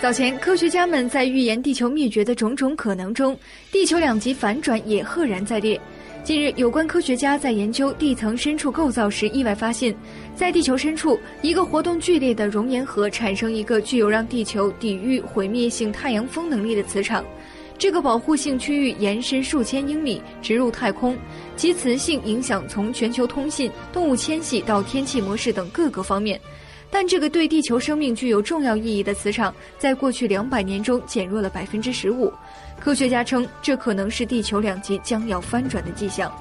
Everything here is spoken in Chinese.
早前，科学家们在预言地球灭绝的种种可能中，地球两极反转也赫然在列。近日，有关科学家在研究地层深处构造时，意外发现，在地球深处，一个活动剧烈的熔岩核产生一个具有让地球抵御毁灭性太阳风能力的磁场。这个保护性区域延伸数千英里，直入太空，其磁性影响从全球通信动物迁徙到天气模式等各个方面但这个对地球生命具有重要意义的磁场在过去两百年中减弱了百分之十五。科学家称这可能是地球两极将要翻转的迹象。